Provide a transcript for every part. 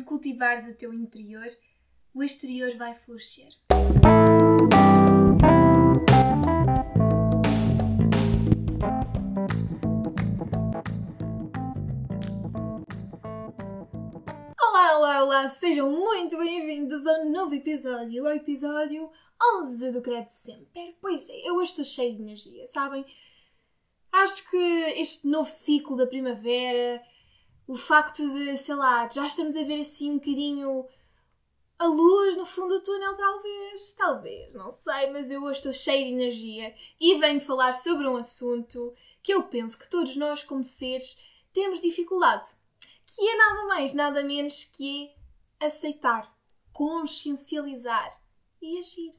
quando cultivares o teu interior, o exterior vai florescer. Olá, olá, olá! Sejam muito bem-vindos ao novo episódio, ao episódio 11 do Credo Sempre. Pois é, eu hoje estou cheio de energia, sabem? Acho que este novo ciclo da primavera, o facto de, sei lá, já estamos a ver assim um bocadinho a luz no fundo do túnel, talvez, talvez, não sei, mas eu hoje estou cheio de energia e venho falar sobre um assunto que eu penso que todos nós, como seres, temos dificuldade que é nada mais, nada menos que é aceitar, consciencializar e agir.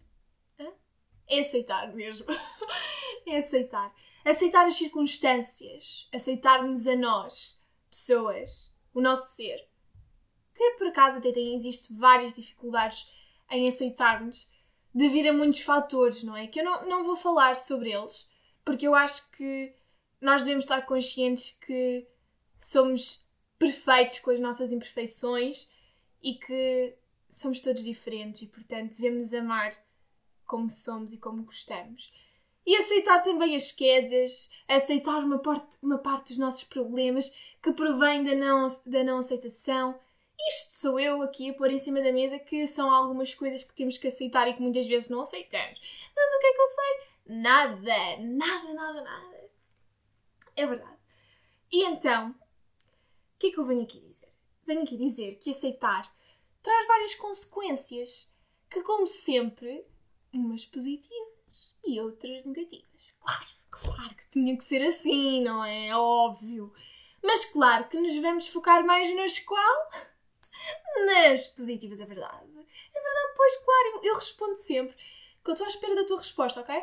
É aceitar mesmo. é aceitar. Aceitar as circunstâncias, aceitar-nos a nós, pessoas, o nosso ser. Que por acaso até tem, existe várias dificuldades em aceitarmos devido a muitos fatores, não é? Que eu não, não vou falar sobre eles, porque eu acho que nós devemos estar conscientes que somos perfeitos com as nossas imperfeições e que somos todos diferentes e, portanto, devemos amar como somos e como gostamos. E aceitar também as quedas, aceitar uma parte, uma parte dos nossos problemas que provém da não, da não aceitação. Isto sou eu aqui a pôr em cima da mesa que são algumas coisas que temos que aceitar e que muitas vezes não aceitamos. Mas o que é que eu sei? Nada, nada, nada, nada. É verdade. E então, que é que eu venho aqui dizer? Venho aqui dizer que aceitar traz várias consequências, que, como sempre, umas positivas e outras negativas. Claro, claro que tinha que ser assim, não é? Óbvio. Mas claro que nos vamos focar mais nas qual? Nas positivas, é verdade. É verdade, pois claro, eu respondo sempre que eu estou à espera da tua resposta, ok?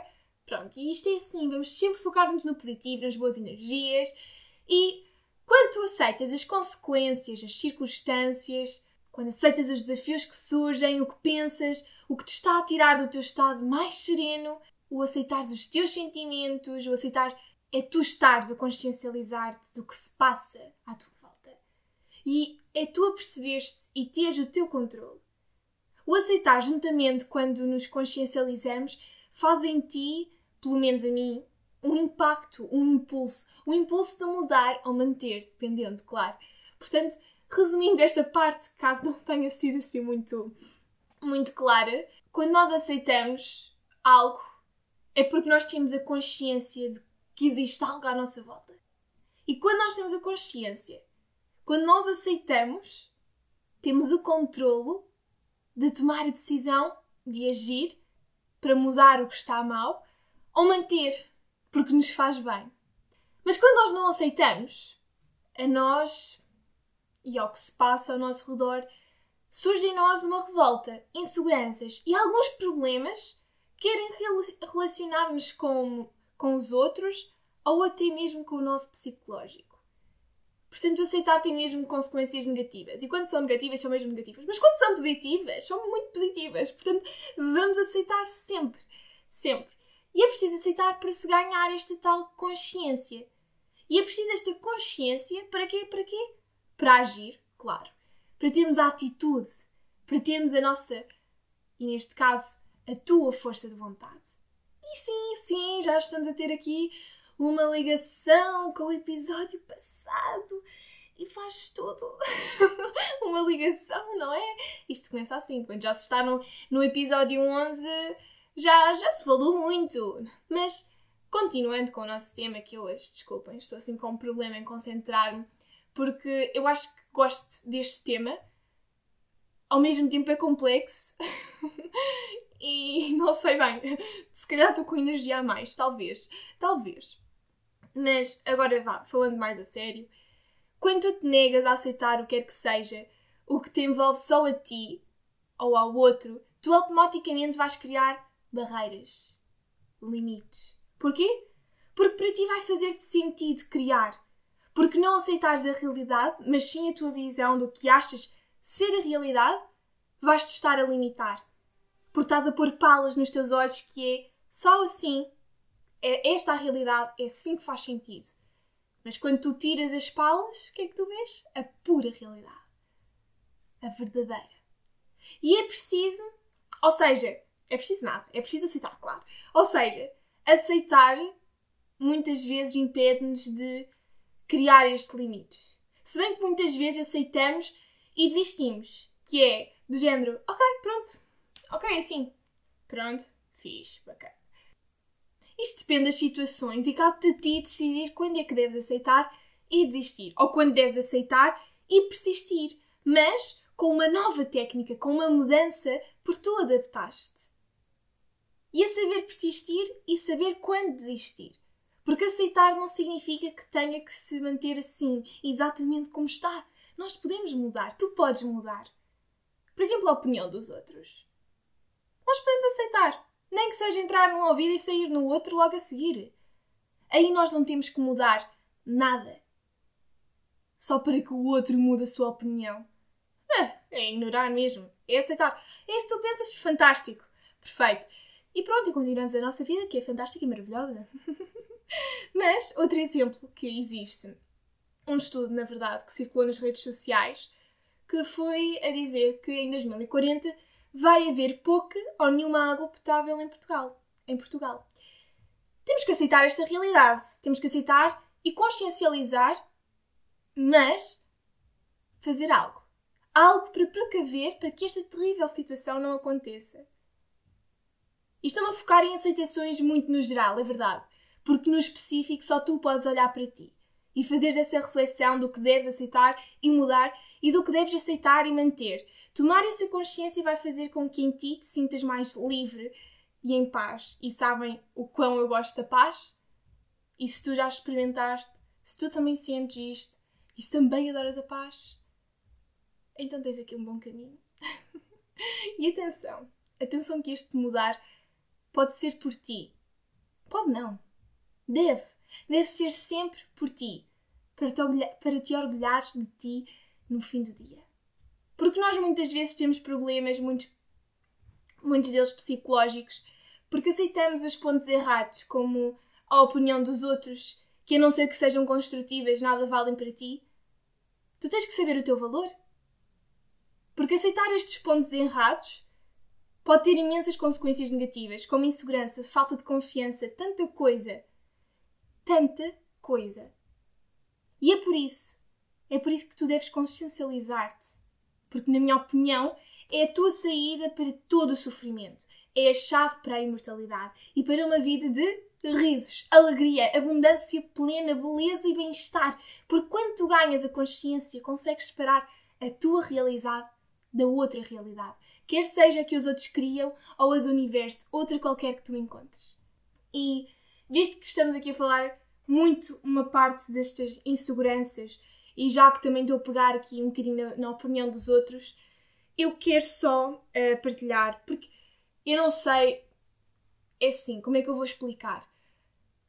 Pronto, e isto é assim, vamos sempre focar-nos no positivo, nas boas energias e quando tu aceitas as consequências, as circunstâncias, quando aceitas os desafios que surgem, o que pensas, o que te está a tirar do teu estado mais sereno, o aceitares os teus sentimentos, o aceitar é tu estares a consciencializar-te do que se passa à tua volta. E é tu a perceber-te e teres o teu controle. O aceitar juntamente quando nos consciencializamos faz em ti, pelo menos a mim, um impacto, um impulso, um impulso de mudar ou manter, dependendo, claro. Portanto, resumindo esta parte, caso não tenha sido assim muito, muito clara, quando nós aceitamos algo, é porque nós temos a consciência de que existe algo à nossa volta. E quando nós temos a consciência, quando nós aceitamos, temos o controlo de tomar a decisão de agir para mudar o que está mal ou manter porque nos faz bem. Mas quando nós não aceitamos, a nós e ao que se passa ao nosso redor, surge em nós uma revolta, inseguranças e alguns problemas querem relacionar-nos com, com os outros ou até mesmo com o nosso psicológico. Portanto, aceitar tem mesmo consequências negativas. E quando são negativas, são mesmo negativas. Mas quando são positivas, são muito positivas. Portanto, vamos aceitar sempre. Sempre. E é preciso aceitar para se ganhar esta tal consciência. E é preciso esta consciência para quê? Para quê? Para agir, claro. Para termos a atitude, para termos a nossa, e neste caso, a tua força de vontade. E sim, sim, já estamos a ter aqui uma ligação com o episódio passado e faz tudo uma ligação, não é? Isto começa assim, quando já se está no, no episódio 11 já, já se falou muito. Mas, continuando com o nosso tema, que hoje, desculpem, estou assim com um problema em concentrar-me, porque eu acho que gosto deste tema, ao mesmo tempo é complexo. e não sei bem, se calhar estou com energia a mais, talvez, talvez. Mas agora vá, falando mais a sério, quando tu te negas a aceitar o que quer que seja, o que te envolve só a ti ou ao outro, tu automaticamente vais criar barreiras, limites. Porquê? Porque para ti vai fazer-te sentido criar. Porque não aceitares a realidade, mas sim a tua visão do que achas ser a realidade, vais-te estar a limitar. Porque estás a pôr palas nos teus olhos que é só assim, é esta a realidade, é assim que faz sentido. Mas quando tu tiras as palas, o que é que tu vês? A pura realidade. A verdadeira. E é preciso, ou seja, é preciso nada, é preciso aceitar, claro. Ou seja, aceitar muitas vezes impede-nos de criar estes limites. Se bem que muitas vezes aceitamos e desistimos, que é do género, ok, pronto, ok, assim, pronto, fiz, bacana. Isto depende das situações e cabe de ti decidir quando é que deves aceitar e desistir, ou quando deves aceitar e persistir, mas com uma nova técnica, com uma mudança, porque tu adaptaste. E a saber persistir e saber quando desistir. Porque aceitar não significa que tenha que se manter assim, exatamente como está. Nós podemos mudar, tu podes mudar. Por exemplo, a opinião dos outros. Nós podemos aceitar, nem que seja entrar num ouvido e sair no outro logo a seguir. Aí nós não temos que mudar nada. Só para que o outro mude a sua opinião. É, é ignorar mesmo. É aceitar. É se tu pensas, fantástico. Perfeito. E pronto, e continuamos a nossa vida, que é fantástica e maravilhosa. Mas, outro exemplo que existe, um estudo, na verdade, que circulou nas redes sociais, que foi a dizer que em 2040 vai haver pouca ou nenhuma água potável em Portugal. Em Portugal. Temos que aceitar esta realidade. Temos que aceitar e consciencializar, mas fazer algo. Algo para precaver para que esta terrível situação não aconteça. E estou-me a focar em aceitações muito no geral, é verdade. Porque no específico só tu podes olhar para ti e fazeres essa reflexão do que deves aceitar e mudar e do que deves aceitar e manter. Tomar essa consciência vai fazer com que em ti te sintas mais livre e em paz. E sabem o quão eu gosto da paz? E se tu já experimentaste, se tu também sentes isto, e se também adoras a paz, então tens aqui um bom caminho. e atenção, atenção que este mudar pode ser por ti. Pode não. Deve. Deve ser sempre por ti para te, orgulhar, para te orgulhares de ti no fim do dia. Porque nós muitas vezes temos problemas, muitos, muitos deles psicológicos, porque aceitamos os pontos errados, como a opinião dos outros, que a não ser que sejam construtivas, nada valem para ti. Tu tens que saber o teu valor. Porque aceitar estes pontos errados pode ter imensas consequências negativas, como insegurança, falta de confiança, tanta coisa. Tanta coisa. E é por isso, é por isso que tu deves consciencializar-te. Porque, na minha opinião, é a tua saída para todo o sofrimento. É a chave para a imortalidade e para uma vida de risos, alegria, abundância plena, beleza e bem-estar. Porque quando tu ganhas a consciência, consegues separar a tua realidade da outra realidade. Quer seja a que os outros criam ou a do universo, outra qualquer que tu encontres. E visto que estamos aqui a falar muito uma parte destas inseguranças, e já que também estou a pegar aqui um bocadinho na, na opinião dos outros, eu quero só uh, partilhar, porque eu não sei, é assim, como é que eu vou explicar?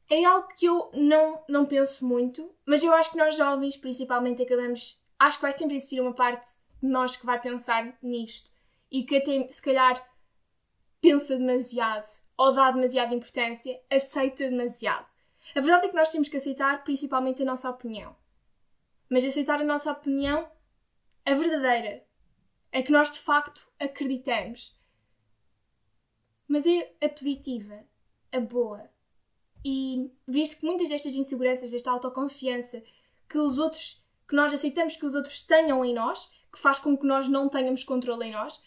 É algo que eu não, não penso muito, mas eu acho que nós jovens, principalmente, acabamos. Acho que vai sempre existir uma parte de nós que vai pensar nisto e que até, se calhar, pensa demasiado ou dá demasiada importância, aceita demasiado. A verdade é que nós temos que aceitar principalmente a nossa opinião. Mas aceitar a nossa opinião, a verdadeira, a que nós de facto acreditamos. Mas é a positiva, a boa. E visto que muitas destas inseguranças, desta autoconfiança que os outros, que nós aceitamos que os outros tenham em nós, que faz com que nós não tenhamos controle em nós,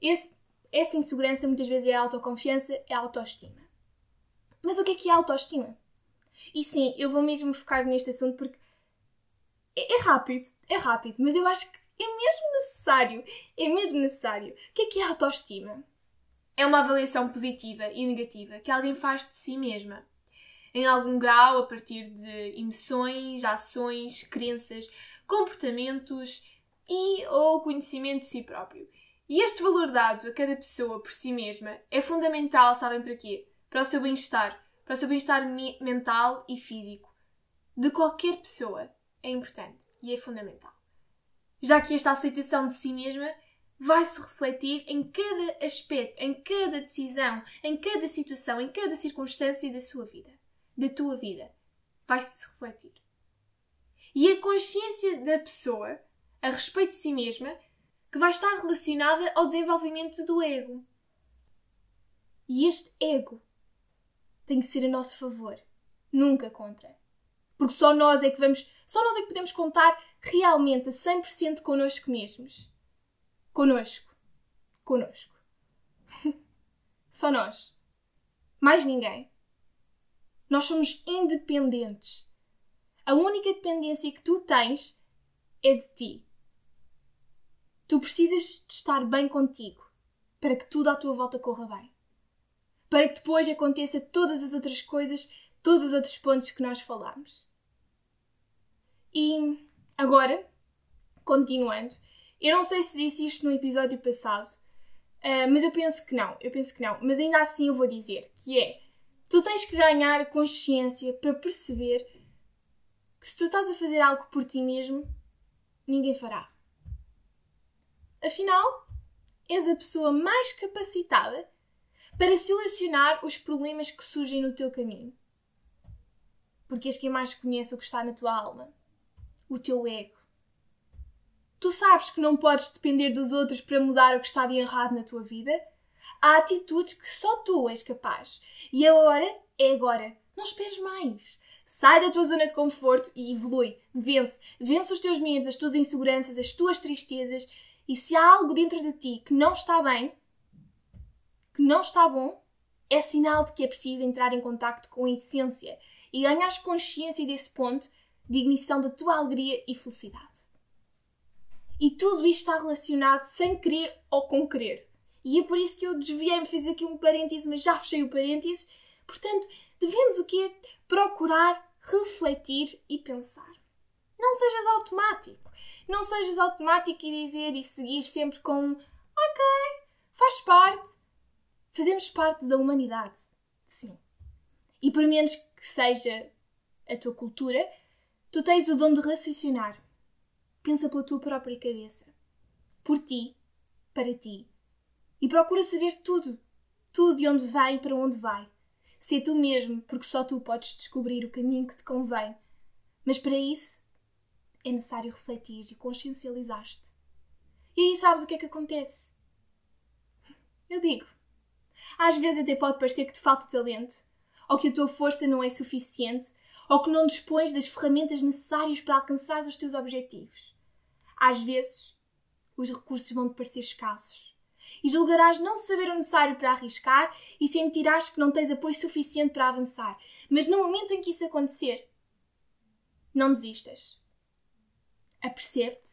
esse, essa insegurança muitas vezes é a autoconfiança, é a autoestima. Mas o que é que é autoestima? E sim, eu vou mesmo focar neste assunto porque é, é rápido, é rápido, mas eu acho que é mesmo necessário. É mesmo necessário. O que é que é autoestima? É uma avaliação positiva e negativa que alguém faz de si mesma. Em algum grau, a partir de emoções, ações, crenças, comportamentos e ou conhecimento de si próprio. E este valor dado a cada pessoa por si mesma é fundamental, sabem para quê? Para o seu bem-estar, para o seu bem-estar mental e físico. De qualquer pessoa. É importante e é fundamental. Já que esta aceitação de si mesma vai se refletir em cada aspecto, em cada decisão, em cada situação, em cada circunstância da sua vida, da tua vida. Vai se refletir. E a consciência da pessoa a respeito de si mesma que vai estar relacionada ao desenvolvimento do ego. E este ego tem que ser a nosso favor, nunca contra. Porque só nós é que vamos, só nós é que podemos contar realmente a 100% connosco mesmos. Conosco. Conosco. só nós. Mais ninguém. Nós somos independentes. A única dependência que tu tens é de ti. Tu precisas de estar bem contigo para que tudo à tua volta corra bem. Para que depois aconteça todas as outras coisas, todos os outros pontos que nós falamos. E agora, continuando, eu não sei se disse isto no episódio passado, uh, mas eu penso que não, eu penso que não, mas ainda assim eu vou dizer que é tu tens que ganhar consciência para perceber que se tu estás a fazer algo por ti mesmo, ninguém fará. Afinal, és a pessoa mais capacitada para solucionar os problemas que surgem no teu caminho. Porque és quem mais conhece o que está na tua alma, o teu ego. Tu sabes que não podes depender dos outros para mudar o que está de errado na tua vida. Há atitudes que só tu és capaz. E a hora é agora. Não esperes mais. Sai da tua zona de conforto e evolui. Vence. Vence os teus medos, as tuas inseguranças, as tuas tristezas e se há algo dentro de ti que não está bem, que não está bom, é sinal de que é preciso entrar em contacto com a essência e ganhar consciência desse ponto de ignição da tua alegria e felicidade. E tudo isto está relacionado sem querer ou com querer. E é por isso que eu desviei-me, fiz aqui um parênteses, mas já fechei o parênteses. Portanto, devemos o quê? Procurar refletir e pensar. Não sejas automático. Não sejas automático e dizer e seguir sempre com ok, faz parte. Fazemos parte da humanidade. Sim. E por menos que seja a tua cultura, tu tens o dom de raciocinar. Pensa pela tua própria cabeça. Por ti, para ti. E procura saber tudo. Tudo de onde vai e para onde vai. Ser tu mesmo, porque só tu podes descobrir o caminho que te convém. Mas para isso, é necessário refletir e consciencializar-te. E aí sabes o que é que acontece? Eu digo, às vezes até pode parecer que te falta talento, ou que a tua força não é suficiente, ou que não dispões das ferramentas necessárias para alcançar os teus objetivos. Às vezes, os recursos vão te parecer escassos e julgarás não saber o necessário para arriscar e sentirás que não tens apoio suficiente para avançar. Mas no momento em que isso acontecer, não desistas apercebe-te,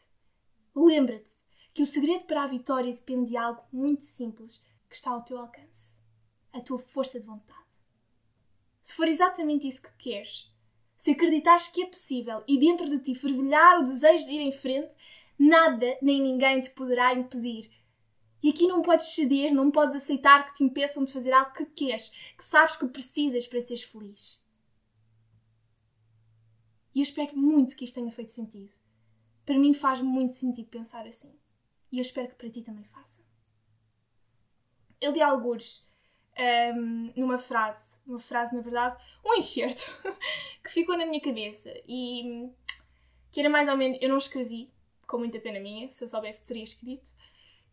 lembra-te que o segredo para a vitória depende de algo muito simples que está ao teu alcance: a tua força de vontade. Se for exatamente isso que queres, se acreditares que é possível e dentro de ti fervilhar o desejo de ir em frente, nada nem ninguém te poderá impedir. E aqui não podes ceder, não podes aceitar que te impeçam de fazer algo que queres, que sabes que precisas para seres feliz. E eu espero muito que isto tenha feito sentido. Para mim faz muito sentido pensar assim. E eu espero que para ti também faça. Eu li algures um, numa frase, uma frase na verdade, um enxerto que ficou na minha cabeça e que era mais ou menos, eu não escrevi, com muita pena minha, se eu soubesse teria escrito,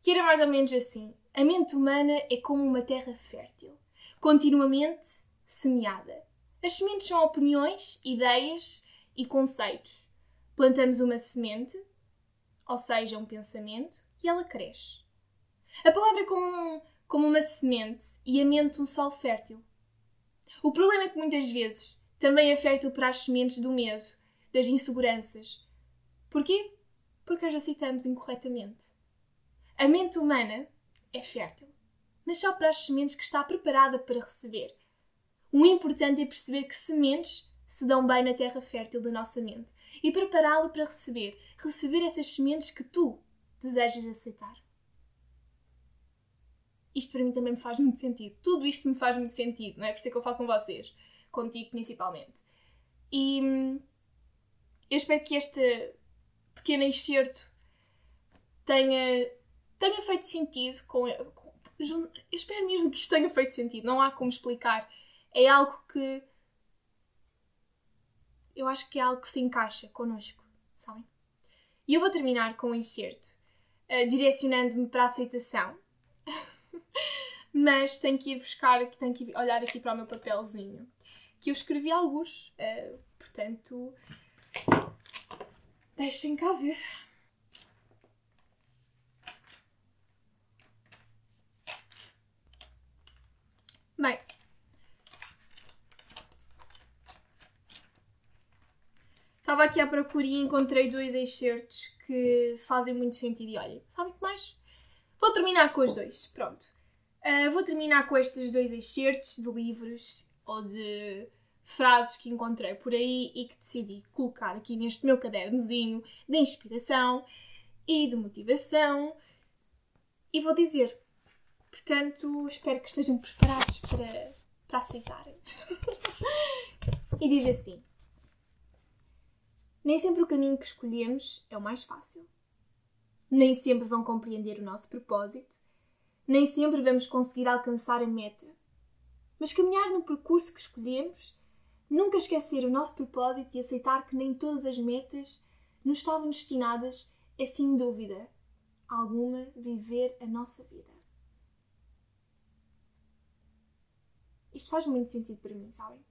que era mais ou menos assim: a mente humana é como uma terra fértil, continuamente semeada. As sementes são opiniões, ideias e conceitos Plantamos uma semente, ou seja, um pensamento, e ela cresce. A palavra é como, como uma semente e a mente um solo fértil. O problema é que muitas vezes também é fértil para as sementes do medo, das inseguranças. Porquê? Porque as aceitamos incorretamente. A mente humana é fértil, mas só para as sementes que está preparada para receber. O importante é perceber que sementes se dão bem na terra fértil da nossa mente e prepará-lo para receber, receber essas sementes que tu desejas aceitar. Isto para mim também me faz muito sentido. Tudo isto me faz muito sentido, não é? Por isso é que eu falo com vocês, contigo principalmente. E hum, eu espero que este pequeno excerto tenha, tenha feito sentido com, com. Eu espero mesmo que isto tenha feito sentido. Não há como explicar. É algo que eu acho que é algo que se encaixa connosco, sabem? E eu vou terminar com um enxerto uh, direcionando-me para a aceitação. Mas tenho que ir buscar, tenho que olhar aqui para o meu papelzinho. Que eu escrevi alguns, uh, portanto, deixem cá ver. Bem, estava aqui à procura e encontrei dois excertos que fazem muito sentido. E olha, sabem que mais? Vou terminar com os dois. Pronto. Uh, vou terminar com estes dois excertos de livros ou de frases que encontrei por aí e que decidi colocar aqui neste meu cadernozinho de inspiração e de motivação. E vou dizer Portanto, espero que estejam preparados para, para aceitarem. e diz assim: Nem sempre o caminho que escolhemos é o mais fácil. Nem sempre vão compreender o nosso propósito. Nem sempre vamos conseguir alcançar a meta. Mas caminhar no percurso que escolhemos, nunca esquecer o nosso propósito e aceitar que nem todas as metas nos estavam destinadas é, sem dúvida alguma, viver a nossa vida. Isto faz muito sentido para mim, sabem?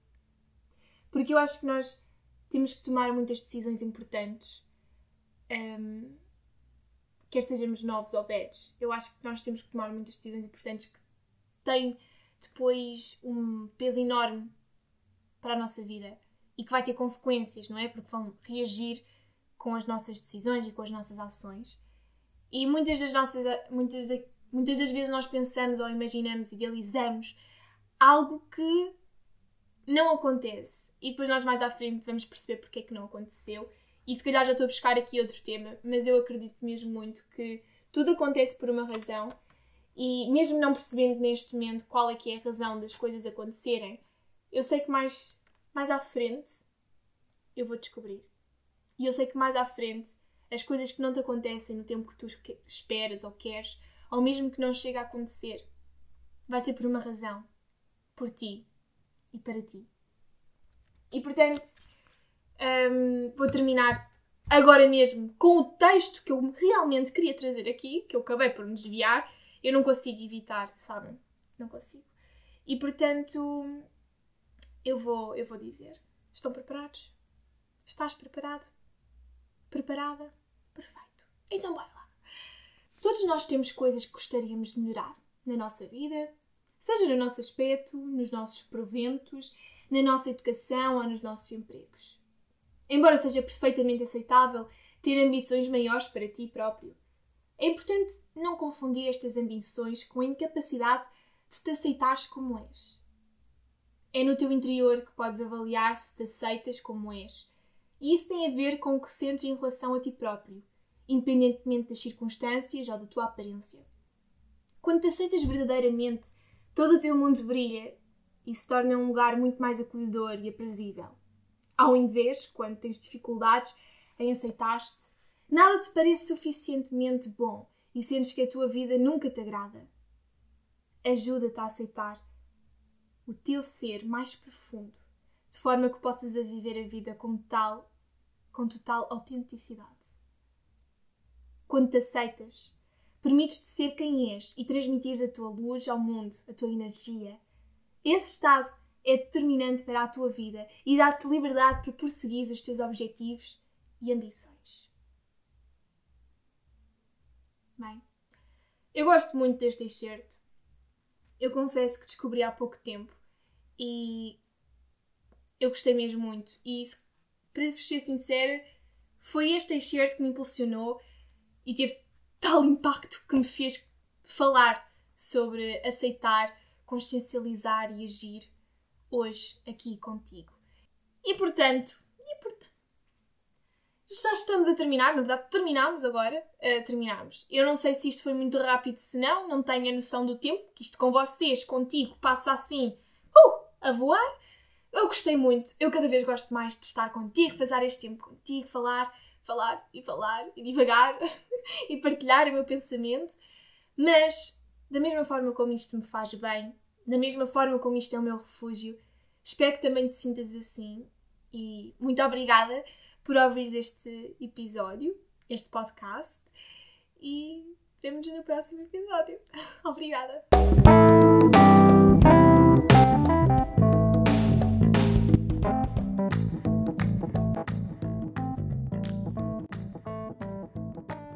Porque eu acho que nós temos que tomar muitas decisões importantes, um, quer sejamos novos ou velhos. Eu acho que nós temos que tomar muitas decisões importantes que têm depois um peso enorme para a nossa vida e que vai ter consequências, não é? Porque vão reagir com as nossas decisões e com as nossas ações. E muitas das nossas muitas, de, muitas das vezes nós pensamos ou imaginamos, idealizamos algo que não acontece. E depois nós mais à frente vamos perceber porque é que não aconteceu. E se calhar já estou a buscar aqui outro tema, mas eu acredito mesmo muito que tudo acontece por uma razão e mesmo não percebendo neste momento qual é que é a razão das coisas acontecerem, eu sei que mais, mais à frente eu vou descobrir. E eu sei que mais à frente as coisas que não te acontecem no tempo que tu esperas ou queres, ou mesmo que não chegue a acontecer, vai ser por uma razão por ti e para ti. E portanto, um, vou terminar agora mesmo com o texto que eu realmente queria trazer aqui, que eu acabei por me desviar. Eu não consigo evitar, sabem? Não consigo. E portanto, eu vou, eu vou dizer: estão preparados? Estás preparado? Preparada? Perfeito. Então bora lá. Todos nós temos coisas que gostaríamos de melhorar na nossa vida, seja no nosso aspecto, nos nossos proventos, na nossa educação ou nos nossos empregos. Embora seja perfeitamente aceitável ter ambições maiores para ti próprio, é importante não confundir estas ambições com a incapacidade de te aceitares como és. É no teu interior que podes avaliar se te aceitas como és. E isso tem a ver com o que sentes em relação a ti próprio, independentemente das circunstâncias ou da tua aparência. Quando te aceitas verdadeiramente todo o teu mundo brilha e se torna um lugar muito mais acolhedor e aprazível. Ao invés, quando tens dificuldades em aceitar-te, nada te parece suficientemente bom e sentes que a tua vida nunca te agrada. Ajuda-te a aceitar o teu ser mais profundo, de forma que possas a viver a vida com tal, com total autenticidade. Quando te aceitas, Permites-te ser quem és e transmitires a tua luz ao mundo, a tua energia. Esse estado é determinante para a tua vida e dá-te liberdade para prosseguir os teus objetivos e ambições. Bem, eu gosto muito deste excerto. Eu confesso que descobri há pouco tempo e eu gostei mesmo muito. E para ser sincera, foi este excerto que me impulsionou e teve tal impacto que me fez falar sobre aceitar, consciencializar e agir hoje aqui contigo. E portanto, e portanto, já estamos a terminar, na verdade terminamos agora, uh, terminamos. Eu não sei se isto foi muito rápido, se não, não tenho a noção do tempo, que isto com vocês, contigo, passa assim, uh, a voar. Eu gostei muito, eu cada vez gosto mais de estar contigo, passar este tempo contigo, falar, falar e falar e divagar. e partilhar o meu pensamento, mas da mesma forma como isto me faz bem, da mesma forma como isto é o meu refúgio, espero que também te sintas assim e muito obrigada por ouvir este episódio, este podcast. e vemos no próximo episódio. Obrigada!